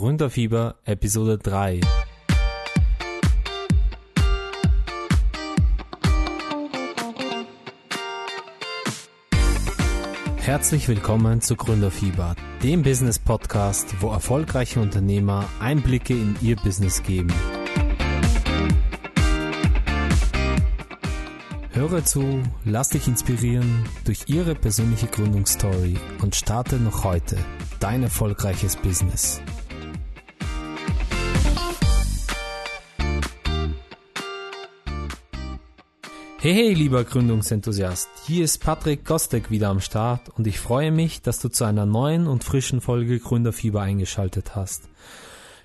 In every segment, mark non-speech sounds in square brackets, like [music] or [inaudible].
Gründerfieber Episode 3. Herzlich willkommen zu Gründerfieber, dem Business Podcast, wo erfolgreiche Unternehmer Einblicke in ihr Business geben. Höre zu, lass dich inspirieren durch ihre persönliche Gründungsstory und starte noch heute dein erfolgreiches Business. Hey, hey, lieber Gründungsenthusiast, hier ist Patrick Gostek wieder am Start und ich freue mich, dass du zu einer neuen und frischen Folge Gründerfieber eingeschaltet hast.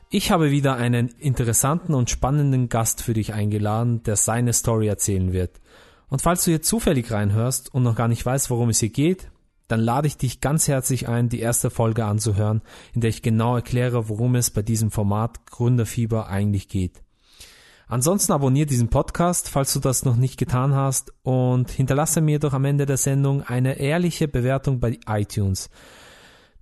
Ich habe wieder einen interessanten und spannenden Gast für dich eingeladen, der seine Story erzählen wird. Und falls du jetzt zufällig reinhörst und noch gar nicht weißt, worum es hier geht, dann lade ich dich ganz herzlich ein, die erste Folge anzuhören, in der ich genau erkläre, worum es bei diesem Format Gründerfieber eigentlich geht. Ansonsten abonniere diesen Podcast, falls du das noch nicht getan hast und hinterlasse mir doch am Ende der Sendung eine ehrliche Bewertung bei iTunes.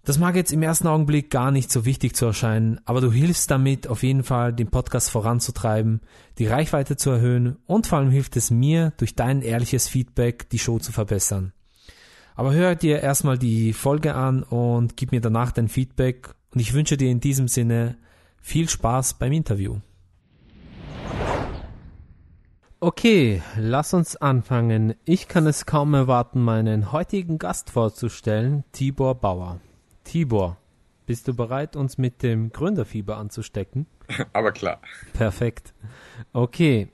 Das mag jetzt im ersten Augenblick gar nicht so wichtig zu erscheinen, aber du hilfst damit auf jeden Fall, den Podcast voranzutreiben, die Reichweite zu erhöhen und vor allem hilft es mir, durch dein ehrliches Feedback die Show zu verbessern. Aber hör dir erstmal die Folge an und gib mir danach dein Feedback und ich wünsche dir in diesem Sinne viel Spaß beim Interview. Okay, lass uns anfangen. Ich kann es kaum erwarten, meinen heutigen Gast vorzustellen, Tibor Bauer. Tibor, bist du bereit, uns mit dem Gründerfieber anzustecken? [laughs] Aber klar. Perfekt. Okay.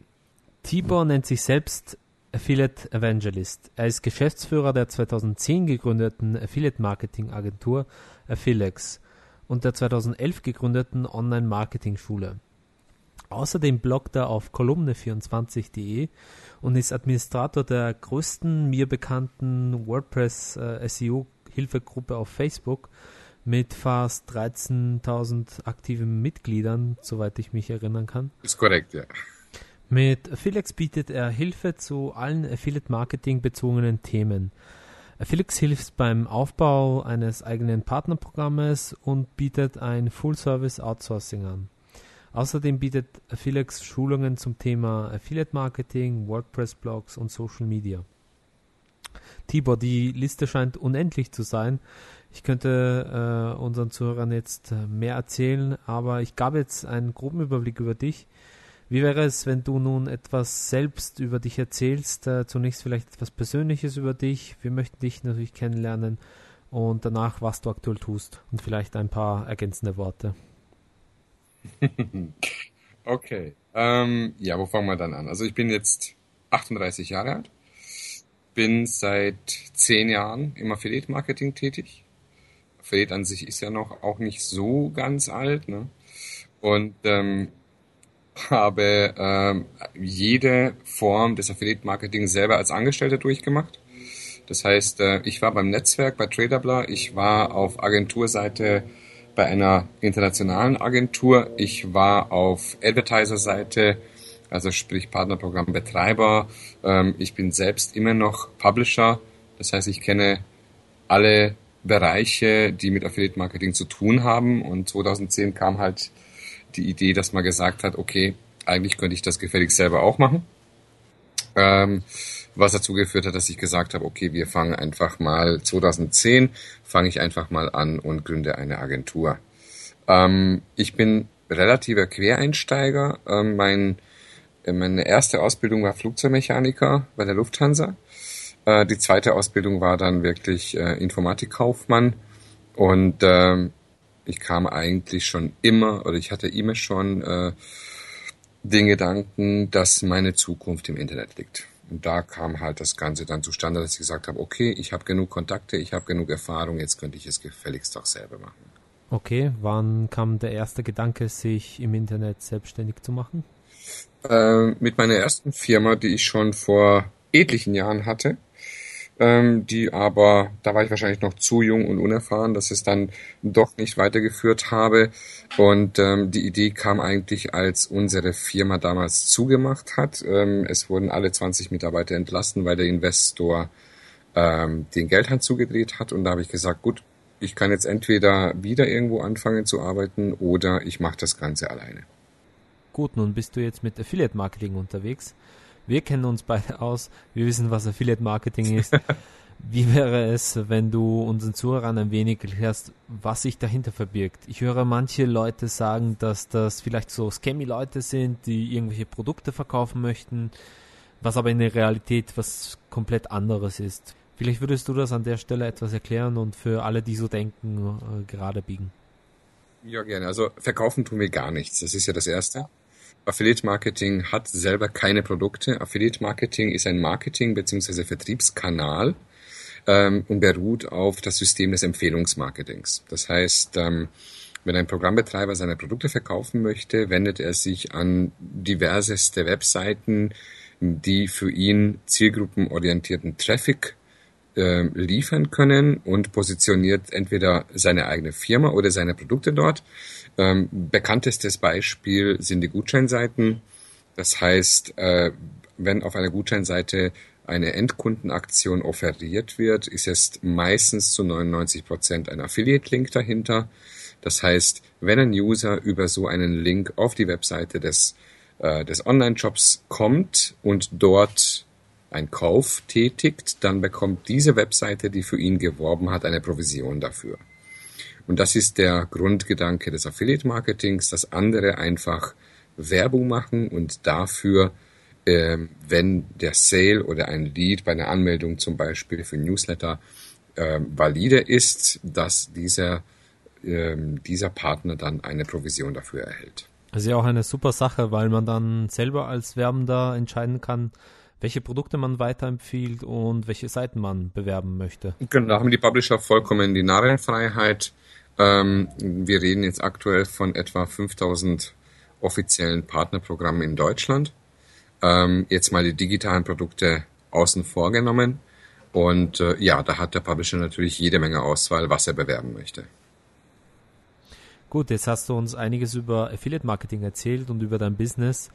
Tibor nennt sich selbst Affiliate Evangelist. Er ist Geschäftsführer der 2010 gegründeten Affiliate Marketing Agentur Affilex und der 2011 gegründeten Online Marketing Schule. Außerdem bloggt er auf kolumne24.de und ist Administrator der größten mir bekannten WordPress äh, SEO Hilfegruppe auf Facebook mit fast 13.000 aktiven Mitgliedern, soweit ich mich erinnern kann. Ist korrekt, ja. Mit Affiliates bietet er Hilfe zu allen Affiliate-Marketing bezogenen Themen. Affiliates hilft beim Aufbau eines eigenen Partnerprogrammes und bietet ein Full-Service Outsourcing an. Außerdem bietet Affiliates Schulungen zum Thema Affiliate Marketing, WordPress Blogs und Social Media. Tibor, die Liste scheint unendlich zu sein. Ich könnte äh, unseren Zuhörern jetzt äh, mehr erzählen, aber ich gab jetzt einen groben Überblick über dich. Wie wäre es, wenn du nun etwas selbst über dich erzählst? Äh, zunächst vielleicht etwas Persönliches über dich. Wir möchten dich natürlich kennenlernen und danach, was du aktuell tust und vielleicht ein paar ergänzende Worte. [laughs] okay. Ähm, ja, wo fangen wir dann an? Also ich bin jetzt 38 Jahre alt bin seit zehn Jahren im Affiliate-Marketing tätig. Affiliate an sich ist ja noch auch nicht so ganz alt. Ne? Und ähm, habe ähm, jede Form des Affiliate-Marketing selber als Angestellter durchgemacht. Das heißt, äh, ich war beim Netzwerk bei Traderbler, ich war auf Agenturseite bei einer internationalen Agentur, ich war auf Advertiser-Seite also sprich Partnerprogrammbetreiber. Ähm, ich bin selbst immer noch Publisher, das heißt, ich kenne alle Bereiche, die mit Affiliate Marketing zu tun haben. Und 2010 kam halt die Idee, dass man gesagt hat, okay, eigentlich könnte ich das gefällig selber auch machen. Ähm, was dazu geführt hat, dass ich gesagt habe, okay, wir fangen einfach mal 2010 fange ich einfach mal an und gründe eine Agentur. Ähm, ich bin relativer Quereinsteiger. Ähm, mein äh, meine erste Ausbildung war Flugzeugmechaniker bei der Lufthansa. Äh, die zweite Ausbildung war dann wirklich äh, Informatikkaufmann. Und ähm, ich kam eigentlich schon immer, oder ich hatte immer schon den Gedanken, dass meine Zukunft im Internet liegt. Und da kam halt das Ganze dann zustande, dass ich gesagt habe, okay, ich habe genug Kontakte, ich habe genug Erfahrung, jetzt könnte ich es gefälligst auch selber machen. Okay, wann kam der erste Gedanke, sich im Internet selbstständig zu machen? äh, mit meiner ersten Firma, die ich schon vor etlichen Jahren hatte, ähm, die aber, da war ich wahrscheinlich noch zu jung und unerfahren, dass es dann doch nicht weitergeführt habe. Und ähm, die Idee kam eigentlich, als unsere Firma damals zugemacht hat. Ähm, es wurden alle 20 Mitarbeiter entlassen, weil der Investor ähm, den Geldhand zugedreht hat. Und da habe ich gesagt, gut, ich kann jetzt entweder wieder irgendwo anfangen zu arbeiten oder ich mache das Ganze alleine. Gut, nun bist du jetzt mit Affiliate Marketing unterwegs. Wir kennen uns beide aus, wir wissen, was Affiliate Marketing ist. [laughs] Wie wäre es, wenn du unseren Zuhörern ein wenig erklärst, was sich dahinter verbirgt? Ich höre manche Leute sagen, dass das vielleicht so Scammy-Leute sind, die irgendwelche Produkte verkaufen möchten, was aber in der Realität was komplett anderes ist. Vielleicht würdest du das an der Stelle etwas erklären und für alle, die so denken, äh, gerade biegen. Ja, gerne. Also verkaufen tun wir gar nichts. Das ist ja das Erste. Affiliate Marketing hat selber keine Produkte. Affiliate Marketing ist ein Marketing- bzw. Vertriebskanal ähm, und beruht auf das System des Empfehlungsmarketings. Das heißt, ähm, wenn ein Programmbetreiber seine Produkte verkaufen möchte, wendet er sich an diverseste Webseiten, die für ihn zielgruppenorientierten Traffic äh, liefern können und positioniert entweder seine eigene Firma oder seine Produkte dort. Ähm, bekanntestes Beispiel sind die Gutscheinseiten. Das heißt, äh, wenn auf einer Gutscheinseite eine Endkundenaktion offeriert wird, ist es meistens zu 99 Prozent ein Affiliate-Link dahinter. Das heißt, wenn ein User über so einen Link auf die Webseite des, äh, des Online-Shops kommt und dort einen Kauf tätigt, dann bekommt diese Webseite, die für ihn geworben hat, eine Provision dafür. Und das ist der Grundgedanke des Affiliate-Marketings, dass andere einfach Werbung machen und dafür ähm, wenn der Sale oder ein Lead bei einer Anmeldung zum Beispiel für Newsletter äh, valide ist, dass dieser, äh, dieser Partner dann eine Provision dafür erhält. Das ist ja auch eine super Sache, weil man dann selber als Werbender entscheiden kann, welche Produkte man weiterempfiehlt und welche Seiten man bewerben möchte. Genau, da haben die Publisher vollkommen die Narrenfreiheit. Ähm, wir reden jetzt aktuell von etwa 5000 offiziellen Partnerprogrammen in Deutschland ähm, jetzt mal die digitalen Produkte außen vor genommen. Und äh, ja, da hat der Publisher natürlich jede Menge Auswahl, was er bewerben möchte. Gut, jetzt hast du uns einiges über Affiliate Marketing erzählt und über dein Business.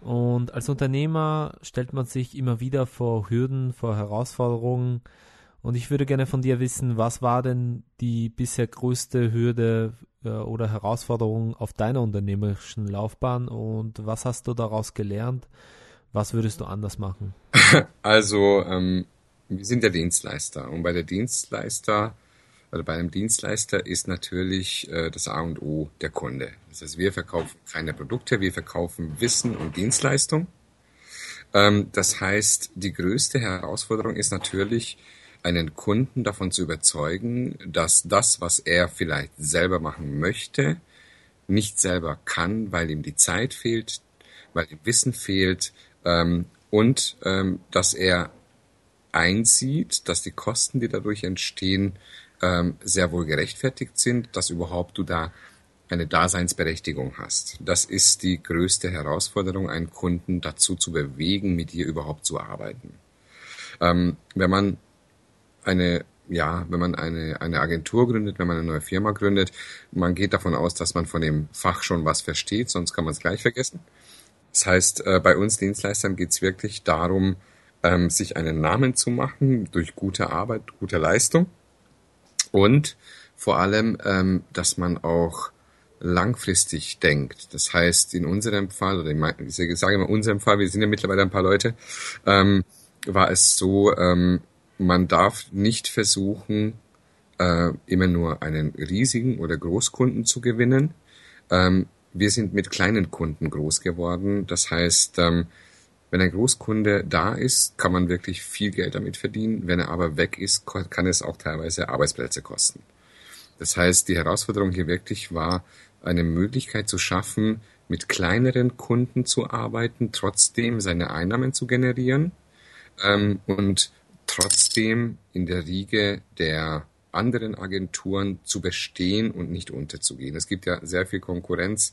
Und als Unternehmer stellt man sich immer wieder vor Hürden, vor Herausforderungen. Und ich würde gerne von dir wissen, was war denn die bisher größte Hürde äh, oder Herausforderung auf deiner unternehmerischen Laufbahn und was hast du daraus gelernt? Was würdest du anders machen? [laughs] Also, ähm, wir sind ja Dienstleister und bei der Dienstleister oder bei einem Dienstleister ist natürlich äh, das A und O der Kunde. Das heißt, wir verkaufen keine Produkte, wir verkaufen Wissen und Dienstleistung. Ähm, das heißt, die größte Herausforderung ist natürlich, einen Kunden davon zu überzeugen, dass das, was er vielleicht selber machen möchte, nicht selber kann, weil ihm die Zeit fehlt, weil ihm Wissen fehlt, ähm, und ähm, dass er einsieht, dass die Kosten, die dadurch entstehen, ähm, sehr wohl gerechtfertigt sind, dass überhaupt du da eine Daseinsberechtigung hast. Das ist die größte Herausforderung, einen Kunden dazu zu bewegen, mit dir überhaupt zu arbeiten. Ähm, wenn man eine ja, wenn man eine, eine Agentur gründet, wenn man eine neue Firma gründet, man geht davon aus, dass man von dem Fach schon was versteht, sonst kann man es gleich vergessen. Das heißt, äh, bei uns Dienstleistern geht es wirklich darum, ähm, sich einen Namen zu machen durch gute Arbeit, gute Leistung und vor allem, ähm, dass man auch langfristig denkt. Das heißt, in unserem Fall, oder ich sage immer unserem Fall, wir sind ja mittlerweile ein paar Leute, ähm, war es so, ähm, man darf nicht versuchen, äh, immer nur einen riesigen oder Großkunden zu gewinnen. Ähm, wir sind mit kleinen Kunden groß geworden. Das heißt, ähm, wenn ein Großkunde da ist, kann man wirklich viel Geld damit verdienen. Wenn er aber weg ist, kann es auch teilweise Arbeitsplätze kosten. Das heißt, die Herausforderung hier wirklich war, eine Möglichkeit zu schaffen, mit kleineren Kunden zu arbeiten, trotzdem seine Einnahmen zu generieren ähm, und trotzdem in der Riege der anderen Agenturen zu bestehen und nicht unterzugehen. Es gibt ja sehr viel Konkurrenz,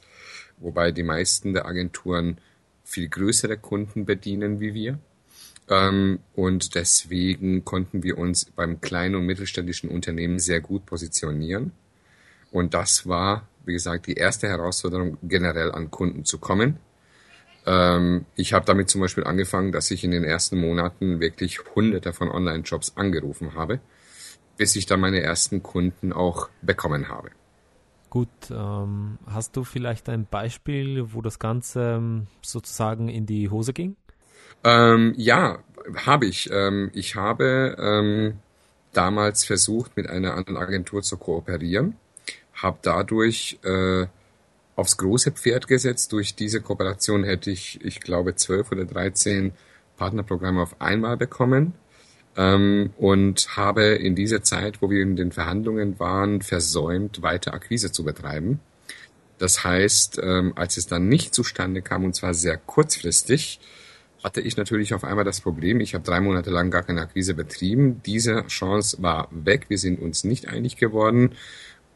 wobei die meisten der Agenturen viel größere Kunden bedienen wie wir. Ähm, und deswegen konnten wir uns beim kleinen und mittelständischen Unternehmen sehr gut positionieren. Und das war, wie gesagt, die erste Herausforderung, generell an Kunden zu kommen. Ähm, ich habe damit zum Beispiel angefangen, dass ich in den ersten Monaten wirklich hunderte von Online-Jobs angerufen habe bis ich dann meine ersten Kunden auch bekommen habe. Gut, ähm, hast du vielleicht ein Beispiel, wo das Ganze ähm, sozusagen in die Hose ging? Ähm, ja, habe ich. Ähm, ich habe ähm, damals versucht, mit einer anderen Agentur zu kooperieren, habe dadurch äh, aufs große Pferd gesetzt. Durch diese Kooperation hätte ich, ich glaube, zwölf oder dreizehn Partnerprogramme auf einmal bekommen ähm, und habe in dieser Zeit, wo wir in den Verhandlungen waren, versäumt, weiter Akquise zu betreiben. Das heißt, ähm, als es dann nicht zustande kam, und zwar sehr kurzfristig, hatte ich natürlich auf einmal das Problem, ich habe drei Monate lang gar keine Akquise betrieben. Diese Chance war weg, wir sind uns nicht einig geworden.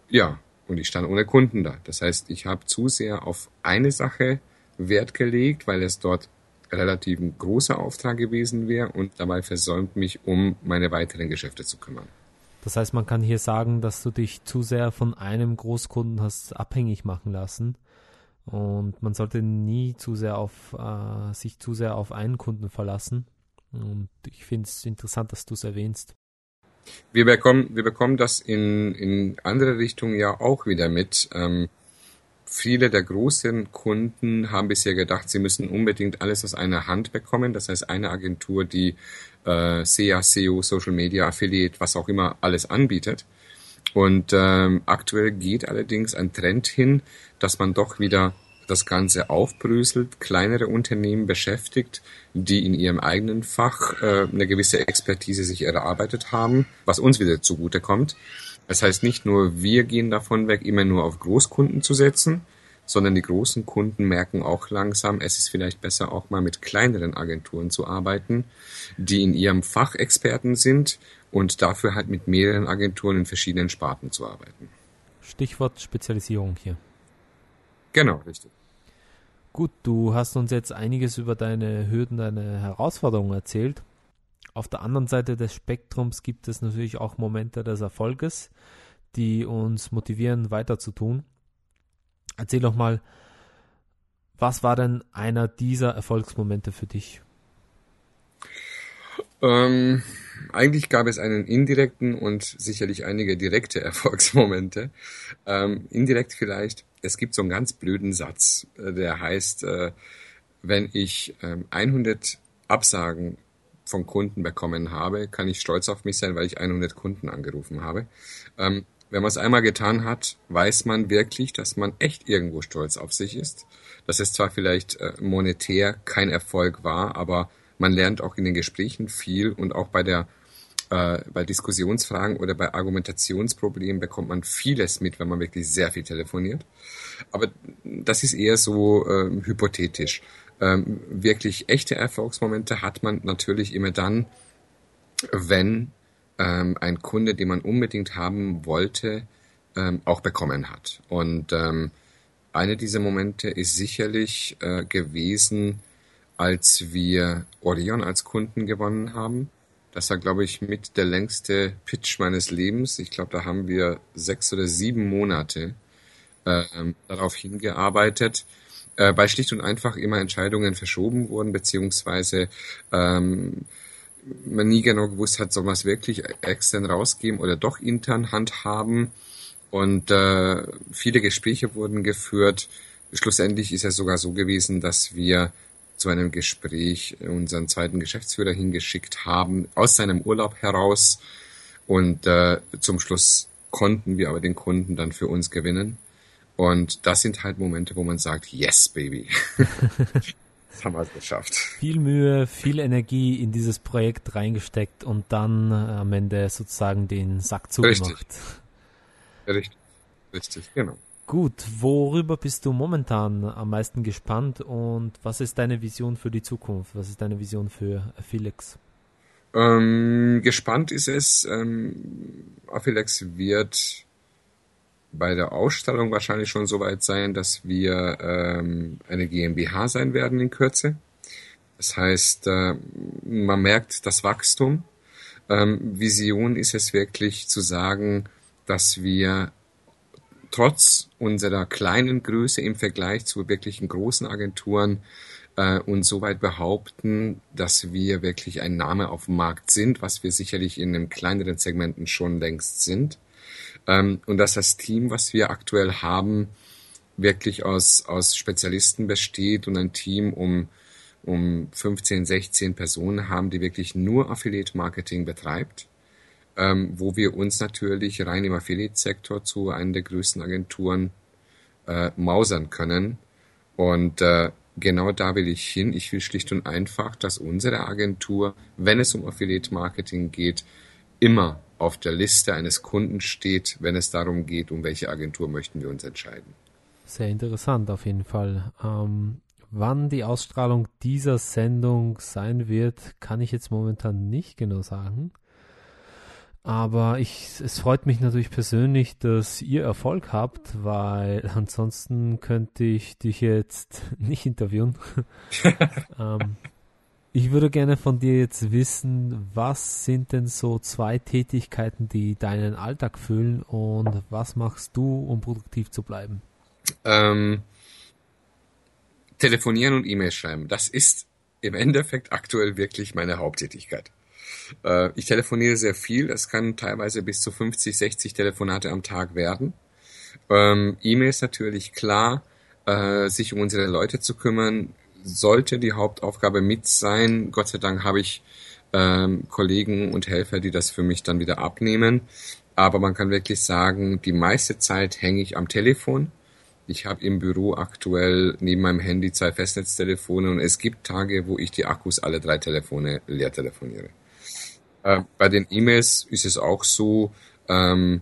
Ja, und ich stand ohne Kunden da. Das heißt, ich habe zu sehr auf eine Sache Wert gelegt, weil es dort relativ ein großer Auftrag gewesen wäre und dabei versäumt mich, um meine weiteren Geschäfte zu kümmern. Das heißt, man kann hier sagen, dass du dich zu sehr von einem Großkunden hast abhängig machen lassen. Und man sollte nie zu sehr auf äh, sich zu sehr auf einen Kunden verlassen. Und ich finde es interessant, dass du es erwähnst. Wir bekommen, wir bekommen das in, in andere Richtungen ja auch wieder mit. Ähm, Viele der großen Kunden haben bisher gedacht, sie müssen unbedingt alles aus einer Hand bekommen. Das heißt, eine Agentur, die äh, SEA, SEO, Social Media, Affiliate, was auch immer alles anbietet. Und ähm, aktuell geht allerdings ein Trend hin, dass man doch wieder das Ganze aufbröselt, kleinere Unternehmen beschäftigt, die in ihrem eigenen Fach äh, eine gewisse Expertise sich erarbeitet haben, was uns wieder zugute kommt. Das heißt nicht nur, wir gehen davon weg, immer nur auf Großkunden zu setzen, sondern die großen Kunden merken auch langsam, es ist vielleicht besser auch mal mit kleineren Agenturen zu arbeiten, die in ihrem Fach Experten sind und dafür halt mit mehreren Agenturen in verschiedenen Sparten zu arbeiten. Stichwort Spezialisierung hier. Genau, richtig. Gut, du hast uns jetzt einiges über deine Hürden, deine Herausforderungen erzählt. Auf der anderen Seite des Spektrums gibt es natürlich auch Momente des Erfolges, die uns motivieren, weiter zu tun. Erzähl doch mal, was war denn einer dieser Erfolgsmomente für dich? Ähm, eigentlich gab es einen indirekten und sicherlich einige direkte [laughs] Erfolgsmomente. Ähm, indirekt vielleicht, es gibt so einen ganz blöden Satz, äh, der heißt, äh, wenn ich ähm, 100 Absagen von Kunden bekommen habe, kann ich stolz auf mich sein, weil ich 100 Kunden angerufen habe. Ähm, wenn man es einmal getan hat, weiß man wirklich, dass man echt irgendwo stolz auf sich ist. Dass es zwar vielleicht äh, monetär kein Erfolg war, aber man lernt auch in den Gesprächen viel und auch bei der äh, bei Diskussionsfragen oder bei Argumentationsproblemen bekommt man vieles mit, wenn man wirklich sehr viel telefoniert. Aber das ist eher so äh, hypothetisch. Ähm, wirklich echte Erfolgsmomente hat man natürlich immer dann, wenn ähm, ein Kunde, den man unbedingt haben wollte, ähm, auch bekommen hat. Und ähm, eine dieser Momente ist sicherlich äh, gewesen, als wir Orion als Kunden gewonnen haben. Das war, glaube ich, mit der längste Pitch meines Lebens. Ich glaube, da haben wir sechs oder sieben Monate äh, darauf hingearbeitet äh, weil schlicht und einfach immer Entscheidungen verschoben wurden, beziehungsweise ähm, man nie genau gewusst hat, soll man es wirklich extern rausgeben oder doch intern handhaben. Und äh, viele Gespräche wurden geführt. Schlussendlich ist es sogar so gewesen, dass wir zu einem Gespräch unseren zweiten Geschäftsführer hingeschickt haben, aus seinem Urlaub heraus. Und äh, zum Schluss konnten wir aber den Kunden dann für uns gewinnen. Und das sind halt Momente, wo man sagt, yes, baby. [laughs] das haben wir geschafft. Viel Mühe, viel Energie in dieses Projekt reingesteckt und dann äh, am Ende sozusagen den Sack zugemacht. Richtig. Richtig, richtig, genau. Gut, worüber bist du momentan am meisten gespannt und was ist deine Vision für die Zukunft? Was ist deine Vision für Felix? Ähm, gespannt ist es. Ähm, Affilix wird bei der Ausstellung wahrscheinlich schon so weit sein, dass wir ähm, eine GmbH sein werden in Kürze. Das heißt, äh, man merkt das Wachstum. Ähm, Vision ist es wirklich zu sagen, dass wir trotz unserer kleinen Größe im Vergleich zu wirklichen großen Agenturen äh, und soweit behaupten, dass wir wirklich ein Name auf dem Markt sind, was wir sicherlich in den kleineren Segmenten schon längst sind. Ähm, und dass das Team, was wir aktuell haben, wirklich aus, aus Spezialisten besteht und ein Team um, um 15, 16 Personen haben, die wirklich nur Affiliate Marketing betreibt, ähm, wo wir uns natürlich rein im Affiliate-Sektor zu einer der größten Agenturen äh, mausern können. Und äh, genau da will ich hin. Ich will schlicht und einfach, dass unsere Agentur, wenn es um Affiliate Marketing geht, immer auf der Liste eines Kunden steht, wenn es darum geht, um welche Agentur möchten wir uns entscheiden. Sehr interessant auf jeden Fall. Ähm, wann die Ausstrahlung dieser Sendung sein wird, kann ich jetzt momentan nicht genau sagen. Aber ich, es freut mich natürlich persönlich, dass ihr Erfolg habt, weil [laughs] ansonsten könnte ich dich jetzt [laughs] nicht interviewen. [laughs] ähm, ich würde gerne von dir jetzt wissen, was sind denn so zwei Tätigkeiten, die deinen Alltag füllen und was machst du, um produktiv zu bleiben? Ähm, telefonieren und E-Mails schreiben. Das ist im Endeffekt aktuell wirklich meine Haupttätigkeit. Äh, ich telefoniere sehr viel. Es kann teilweise bis zu 50, 60 Telefonate am Tag werden. Ähm, E-Mails natürlich klar. Äh, sich um unsere Leute zu kümmern, sollte die Hauptaufgabe mit sein. Gott sei Dank habe ich ähm, Kollegen und Helfer, die das für mich dann wieder abnehmen. Aber man kann wirklich sagen, die meiste Zeit hänge ich am Telefon. Ich habe im Büro aktuell neben meinem Handy zwei Festnetztelefone und es gibt Tage, wo ich die Akkus alle drei Telefone leer telefoniere. Äh, bei den E-Mails ist es auch so, ähm,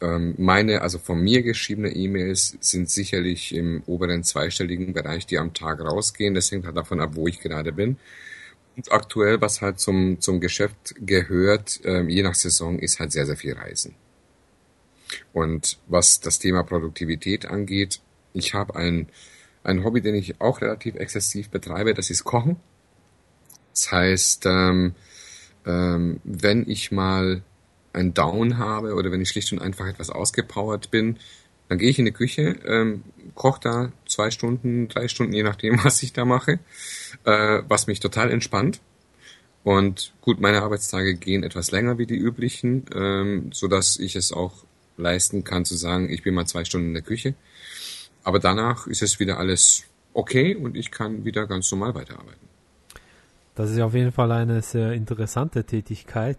ähm, meine, also von mir geschriebene E-Mails sind sicherlich im oberen zweistelligen Bereich, die am Tag rausgehen. Das hängt halt davon ab, wo ich gerade bin. Und aktuell, was halt zum, zum Geschäft gehört, ähm, je nach Saison, ist halt sehr, sehr viel Reisen. Und was das Thema Produktivität angeht, ich habe ein, ein Hobby, den ich auch relativ exzessiv betreibe, das ist Kochen. Das heißt, ähm, ähm, wenn ich mal ein Down habe oder wenn ich schlicht und einfach etwas ausgepowert bin, dann gehe ich in die Küche, ähm, koche da zwei Stunden, drei Stunden, je nachdem, [laughs] was ich da mache, äh, was mich total entspannt. Und gut, meine Arbeitstage gehen etwas länger wie die üblichen, ähm, dass ich es auch leisten kann zu sagen, ich bin mal zwei Stunden in der Küche. Aber danach ist es wieder alles okay und ich kann wieder ganz normal weiterarbeiten. Das ist auf jeden Fall eine sehr interessante Tätigkeit.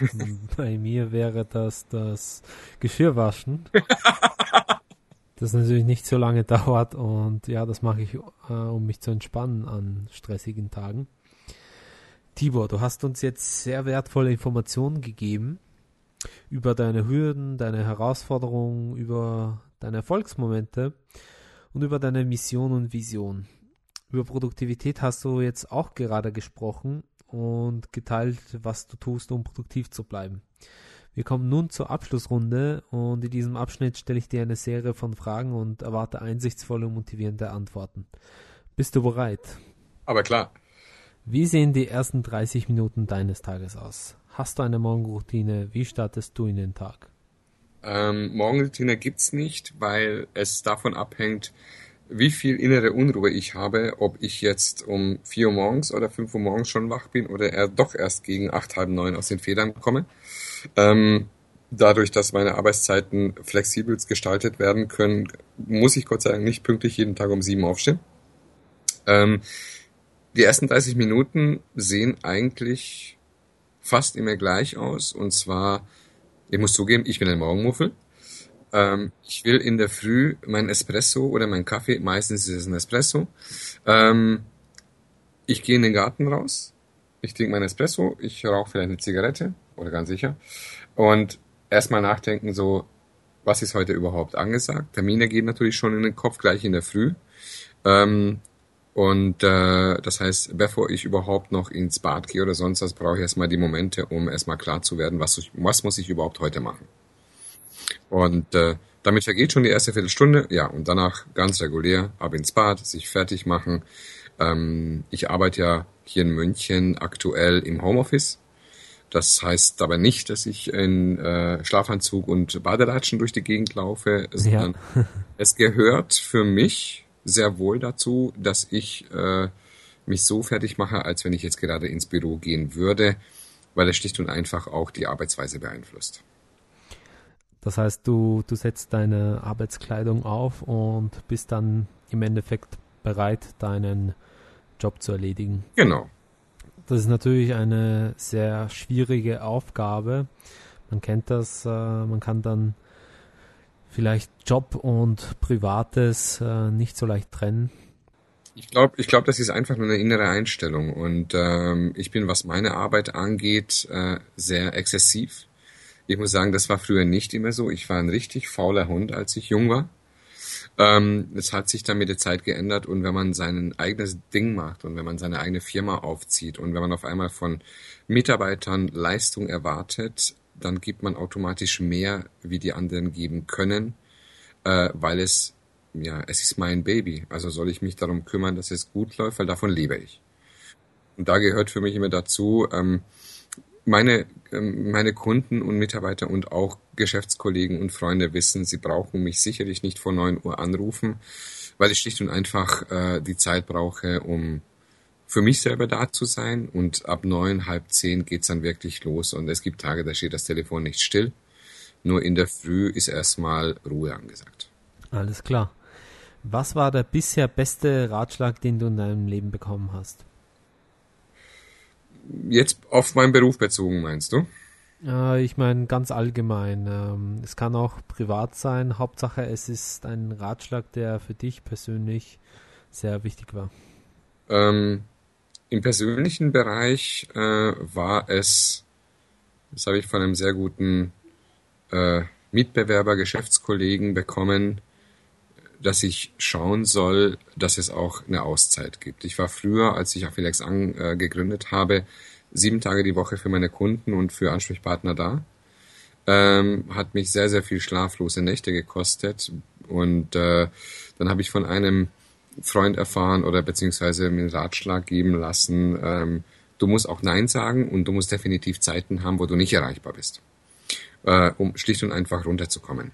[laughs] Bei mir wäre das das Geschirrwaschen. das natürlich nicht so lange [laughs] dauert und ja, das mache ich, äh, um mich zu entspannen an stressigen Tagen. Tibor, du hast uns jetzt sehr wertvolle Informationen gegeben über deine Hürden, deine Herausforderungen, über deine Erfolgsmomente und über deine Mission und Vision. Über Produktivität hast du jetzt auch gerade gesprochen und geteilt, was du tust, um produktiv zu bleiben. Wir kommen nun zur Abschlussrunde und in diesem Abschnitt stelle ich dir eine Serie von Fragen und erwarte einsichtsvolle und motivierende Antworten. Bist du bereit? Aber klar. Wie sehen die ersten 30 Minuten deines Tages aus? Hast du eine Morgenroutine? Wie startest du in den Tag? Ähm, Morgenroutine gibt's nicht, weil es davon abhängt, wie viel innere Unruhe ich habe, ob ich jetzt um vier Uhr morgens oder fünf Uhr morgens schon wach bin oder er doch erst gegen acht, halb neun aus den Federn komme. Ähm, dadurch, dass meine Arbeitszeiten flexibel gestaltet werden können, muss ich Gott sei Dank nicht pünktlich jeden Tag um sieben aufstehen. Ähm, die ersten 30 Minuten sehen eigentlich fast immer gleich aus. Und zwar, ich muss zugeben, ich bin ein Morgenmuffel. Ähm, ich will in der Früh mein Espresso oder mein Kaffee, meistens ist es ein Espresso. Ähm, ich gehe in den Garten raus, ich trinke mein Espresso, ich rauche vielleicht eine Zigarette, oder ganz sicher. Und erstmal nachdenken, so, was ist heute überhaupt angesagt? Termine gehen natürlich schon in den Kopf gleich in der Früh. Ähm, und äh, das heißt, bevor ich überhaupt noch ins Bad gehe oder sonst was, brauche ich erstmal die Momente, um erstmal klar zu werden, was, was muss ich überhaupt heute machen. Und äh, damit vergeht schon die erste Viertelstunde, ja, und danach ganz regulär ab ins Bad, sich fertig machen. Ähm, ich arbeite ja hier in München aktuell im Homeoffice. Das heißt aber nicht, dass ich in äh, Schlafanzug und Badelatschen durch die Gegend laufe, sondern ja. [laughs] es gehört für mich sehr wohl dazu, dass ich äh, mich so fertig mache, als wenn ich jetzt gerade ins Büro gehen würde, weil es schlicht und einfach auch die Arbeitsweise beeinflusst. Das heißt, du, du setzt deine Arbeitskleidung auf und bist dann im Endeffekt bereit, deinen Job zu erledigen. Genau. Das ist natürlich eine sehr schwierige Aufgabe. Man kennt das, äh, man kann dann vielleicht Job und Privates äh, nicht so leicht trennen. Ich glaube, ich glaube, das ist einfach nur eine innere Einstellung und ähm, ich bin, was meine Arbeit angeht, äh, sehr exzessiv. Ich muss sagen, das war früher nicht immer so. Ich war ein richtig fauler Hund, als ich jung war. Ähm, es hat sich dann mit der Zeit geändert und wenn man sein eigenes Ding macht und wenn man seine eigene Firma aufzieht und wenn man auf einmal von Mitarbeitern Leistung erwartet, dann gibt man automatisch mehr, wie die anderen geben können, äh, weil es, ja, es ist mein Baby. Also soll ich mich darum kümmern, dass es gut läuft, weil davon lebe ich. Und da gehört für mich immer dazu, ähm, meine, ähm, meine Kunden und Mitarbeiter und auch Geschäftskollegen und Freunde wissen, sie brauchen mich sicherlich nicht vor neun Uhr anrufen, weil ich schlicht und einfach äh, die Zeit brauche, um für mich selber da zu sein und ab neun, halb zehn geht's dann wirklich los und es gibt Tage, da steht das Telefon nicht still. Nur in der Früh ist erstmal Ruhe angesagt. Alles klar. Was war der bisher beste Ratschlag, den du in deinem Leben bekommen hast? Jetzt auf meinen Beruf bezogen, meinst du? Äh, ich meine ganz allgemein. Ähm, es kann auch privat sein. Hauptsache, es ist ein Ratschlag, der für dich persönlich sehr wichtig war. Ähm, im persönlichen Bereich äh, war es, das habe ich von einem sehr guten äh, Mitbewerber, Geschäftskollegen bekommen, dass ich schauen soll, dass es auch eine Auszeit gibt. Ich war früher, als ich Affiliax an, äh, gegründet habe, sieben Tage die Woche für meine Kunden und für Ansprechpartner da. Ähm, hat mich sehr, sehr viel schlaflose Nächte gekostet. Und äh, dann habe ich von einem Freund erfahren oder beziehungsweise mir einen Ratschlag geben lassen, ähm, du musst auch Nein sagen und du musst definitiv Zeiten haben, wo du nicht erreichbar bist, äh, um schlicht und einfach runterzukommen.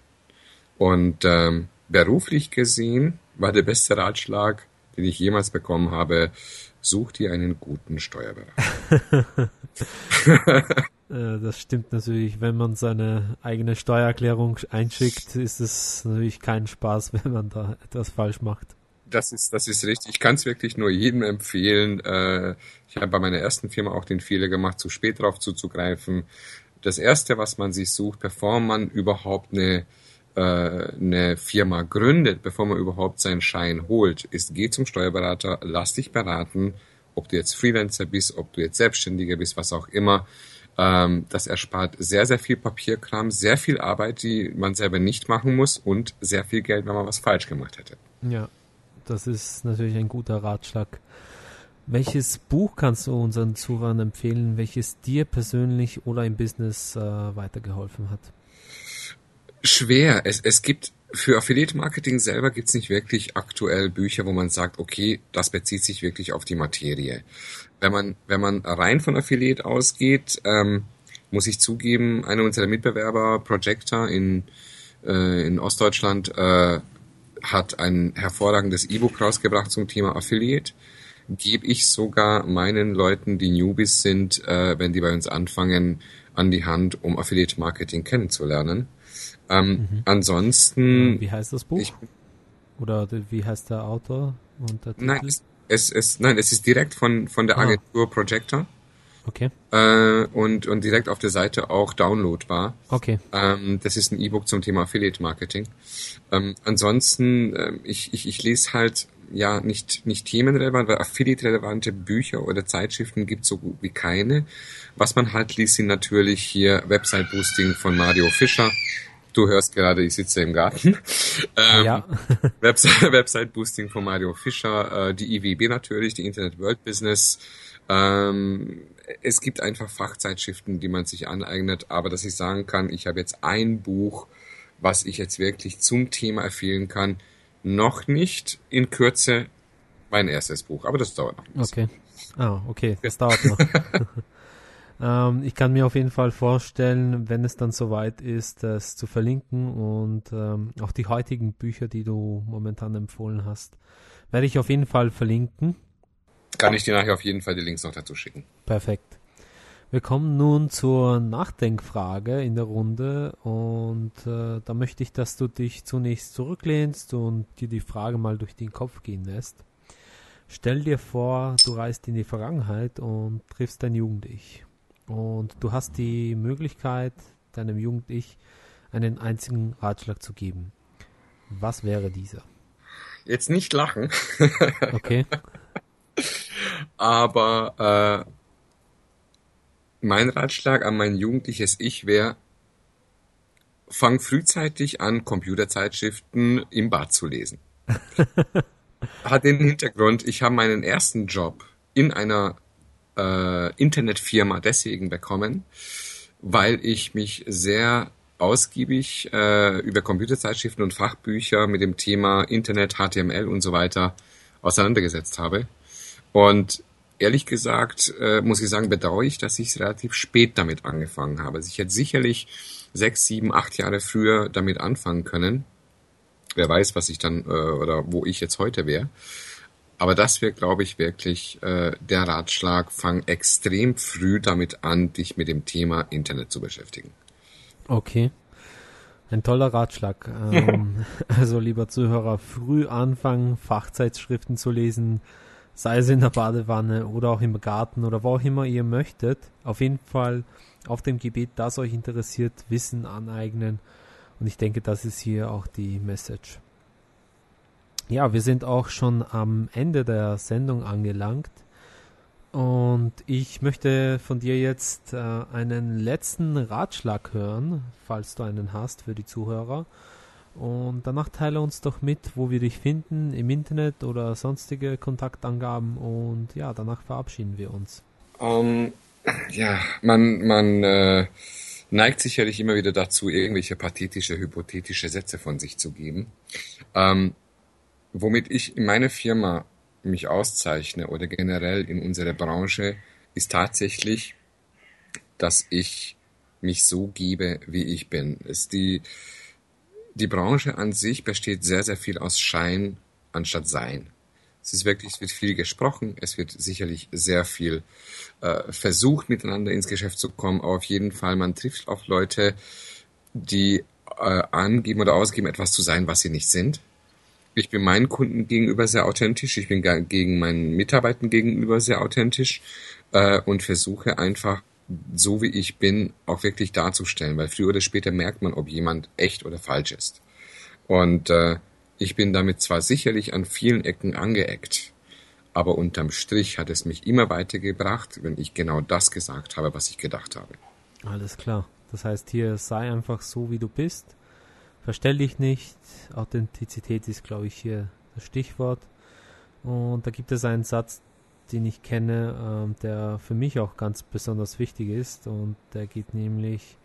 Und ähm, beruflich gesehen war der beste Ratschlag, den ich jemals bekommen habe, such dir einen guten Steuerberater. [laughs] Äh, das stimmt natürlich. Wenn man seine eigene Steuererklärung einschickt, ist es natürlich kein Spaß, [laughs] wenn man da etwas falsch macht. Das ist, das ist richtig. Ich kann es wirklich nur jedem empfehlen. Äh, ich habe bei meiner ersten Firma auch den Fehler gemacht, zu spät darauf zuzugreifen. Das erste, was man sich sucht, bevor man überhaupt eine, äh, eine Firma gründet, bevor man überhaupt seinen Schein holt, ist, geh zum Steuerberater, lass dich beraten, ob du jetzt Freelancer bist, ob du jetzt Selbstständiger bist, was auch immer. Ähm, das erspart sehr, sehr viel Papierkram, sehr viel Arbeit, die man selber nicht machen muss und sehr viel Geld, wenn man was falsch gemacht hätte. Ja, das ist natürlich ein guter Ratschlag. Welches Buch kannst du unseren Zuhörern empfehlen, welches dir persönlich oder im Business äh, weitergeholfen hat? Schwer. Es, es gibt für Affiliate Marketing selber gibt es nicht wirklich aktuell Bücher, wo man sagt, okay, das bezieht sich wirklich auf die Materie. Wenn man, wenn man rein von Affiliate ausgeht, ähm, muss ich zugeben, einer unserer Mitbewerber, Projector in, äh, in Ostdeutschland, äh, hat ein hervorragendes E-Book rausgebracht zum Thema Affiliate. Gebe ich sogar meinen Leuten, die Newbies sind, äh, wenn die bei uns anfangen, an die Hand, um Affiliate Marketing kennenzulernen. Ähm, mhm. Ansonsten. Wie heißt das Buch? Ich, Oder wie heißt der Autor und der Titel? Nein, es, es, es, nein, es ist direkt von, von der ah. Agentur ah. Projector. Okay. Äh, und, und direkt auf der Seite auch downloadbar. Okay. Ähm, das ist ein E-Book zum Thema Affiliate Marketing. Ähm, ansonsten, äh, ich, ich, ich lese halt ja nicht, nicht themenrelevant, weil Affiliate-relevante Bücher oder Zeitschriften gibt so gut wie keine. Was man halt liest, sind natürlich hier Website-Boosting von Mario Fischer. Du hörst gerade, ich sitze im Garten. [laughs] Ähm, ja. [laughs] [laughs] Website, Website-Boosting von Mario Fischer, äh, die IWB natürlich, die Internet World Business, ähm, es gibt einfach Fachzeitschriften, die man sich aneignet, aber dass ich sagen kann, ich habe jetzt ein Buch, was ich jetzt wirklich zum Thema empfehlen kann, noch nicht in Kürze mein erstes Buch, aber das dauert noch. Ein Okay. Ah, okay, das dauert noch. Ähm, ich kann mir auf jeden Fall vorstellen, wenn es dann soweit ist, das zu verlinken und ähm, auch die heutigen Bücher, die du momentan empfohlen hast, werde ich auf jeden Fall verlinken. Kann ich dir nachher auf jeden Fall die Links noch dazu schicken. Perfekt. Wir kommen nun zur Nachdenkfrage in der Runde und äh, da möchte ich, dass du dich zunächst zurücklehnst und dir die Frage mal durch den Kopf gehen lässt. Stell dir vor, du reist in die Vergangenheit und triffst dein Jugend-Ich. Und du hast die Möglichkeit, deinem Jugend-Ich einen einzigen Ratschlag zu geben. Was wäre dieser? Jetzt nicht lachen. [laughs] Okay. Aber äh, mein Ratschlag an mein jugendliches Ich wäre, fang frühzeitig an, Computerzeitschriften im Bad zu lesen. [laughs] Hat den Hintergrund, ich habe meinen ersten Job in einer äh, Internetfirma deswegen bekommen, weil ich mich sehr ausgiebig äh, über Computerzeitschriften und Fachbücher mit dem Thema Internet, HTML und so weiter auseinandergesetzt habe. Und ehrlich gesagt, äh, muss ich sagen, bedauere ich, dass ich relativ spät damit angefangen habe. Also ich hätte sicherlich sechs, sieben, acht Jahre früher damit anfangen können. Wer weiß, was ich dann äh, oder wo ich jetzt heute wäre. Aber das wäre, glaube ich, wirklich äh, der Ratschlag, fang extrem früh damit an, dich mit dem Thema Internet zu beschäftigen. Okay. Ein toller Ratschlag. [laughs] Ähm, also, lieber Zuhörer, früh anfangen, Fachzeitschriften zu lesen, sei es in der Badewanne oder auch im Garten oder wo auch immer ihr möchtet. Auf jeden Fall auf dem Gebiet, das euch interessiert, Wissen aneignen. Und ich denke, das ist hier auch die Message. Ja, wir sind auch schon am Ende der Sendung angelangt. Und ich möchte von dir jetzt äh, einen letzten Ratschlag hören, falls du einen hast für die Zuhörer. Und danach teile uns doch mit, wo wir dich finden, im Internet oder sonstige Kontaktangaben. Und ja, danach verabschieden wir uns. Um, ja, man, man äh, neigt sicherlich immer wieder dazu, irgendwelche pathetische, hypothetische Sätze von sich zu geben. Ähm, womit ich in meiner Firma mich auszeichne oder generell in unserer Branche, ist tatsächlich, dass ich mich so gebe, wie ich bin. Ist die die Branche an sich besteht sehr, sehr viel aus Schein anstatt Sein. Es ist wirklich, es wird viel gesprochen, es wird sicherlich sehr viel äh, versucht, miteinander ins Geschäft zu kommen, aber auf jeden Fall, man trifft auf Leute, die äh, angeben oder ausgeben, etwas zu sein, was sie nicht sind. Ich bin meinen Kunden gegenüber sehr authentisch, ich bin gegen meinen Mitarbeitern gegenüber sehr authentisch äh, und versuche einfach so wie ich bin, auch wirklich darzustellen, weil früher oder später merkt man, ob jemand echt oder falsch ist. Und äh, ich bin damit zwar sicherlich an vielen Ecken angeeckt, aber unterm Strich hat es mich immer weitergebracht, wenn ich genau das gesagt habe, was ich gedacht habe. Alles klar. Das heißt hier, sei einfach so, wie du bist. Verstell dich nicht. Authentizität ist, glaube ich, hier das Stichwort. Und da gibt es einen Satz, den ich kenne, ähm, der für mich auch ganz besonders wichtig ist. Und der geht nämlich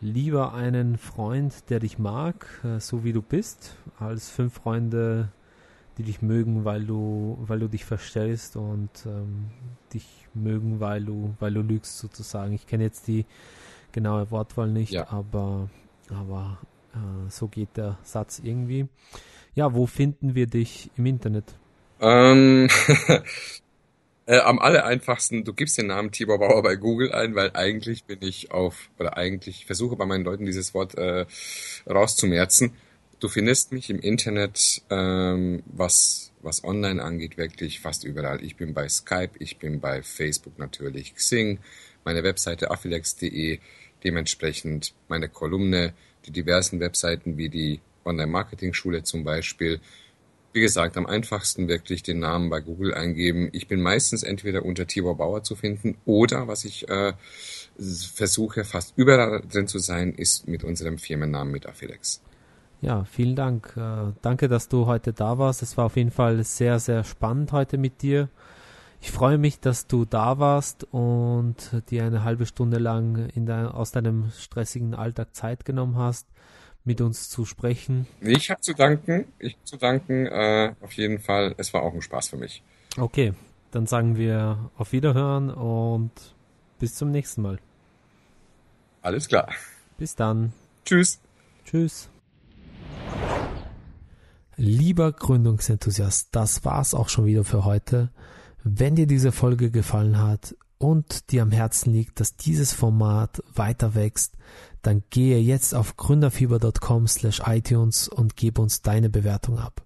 lieber einen Freund, der dich mag, äh, so wie du bist, als fünf Freunde, die dich mögen, weil du, weil du dich verstellst und ähm, dich mögen, weil du, weil du lügst sozusagen. Ich kenne jetzt die genaue Wortwahl nicht, ja. aber, aber so geht der Satz irgendwie. Ja, wo finden wir dich im Internet? Ähm, [laughs] Äh, am aller einfachsten, du gibst den Namen Tibor Bauer bei Google ein, weil eigentlich bin ich auf, oder eigentlich versuche bei meinen Leuten dieses Wort äh, rauszumerzen. Du findest mich im Internet, ähm, was, was online angeht, wirklich fast überall. Ich bin bei Skype, ich bin bei Facebook natürlich, Xing, meine Webseite affilex.de, dementsprechend meine Kolumne, die diversen Webseiten wie die Online-Marketing-Schule zum Beispiel, wie gesagt, am einfachsten wirklich den Namen bei Google eingeben. Ich bin meistens entweder unter Tibor Bauer zu finden oder was ich äh, versuche fast überall drin zu sein, ist mit unserem Firmennamen mit Affilex. Ja, vielen Dank. Äh, danke, dass du heute da warst. Es war auf jeden Fall sehr, sehr spannend heute mit dir. Ich freue mich, dass du da warst und dir eine halbe Stunde lang in dein, aus deinem stressigen Alltag Zeit genommen hast mit uns zu sprechen. Ich habe zu danken. Ich habe zu danken. Äh, auf jeden Fall. Es war auch ein Spaß für mich. Okay, dann sagen wir auf Wiederhören und bis zum nächsten Mal. Alles klar. Bis dann. Tschüss. Tschüss. Lieber Gründungsenthusiast, das war's auch schon wieder für heute. Wenn dir diese Folge gefallen hat und dir am Herzen liegt, dass dieses Format weiter wächst, dann gehe jetzt auf gründerfieber.com slash iTunes und gebe uns deine Bewertung ab.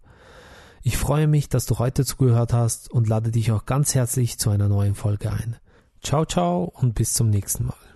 Ich freue mich, dass du heute zugehört hast und lade dich auch ganz herzlich zu einer neuen Folge ein. Ciao, ciao und bis zum nächsten Mal.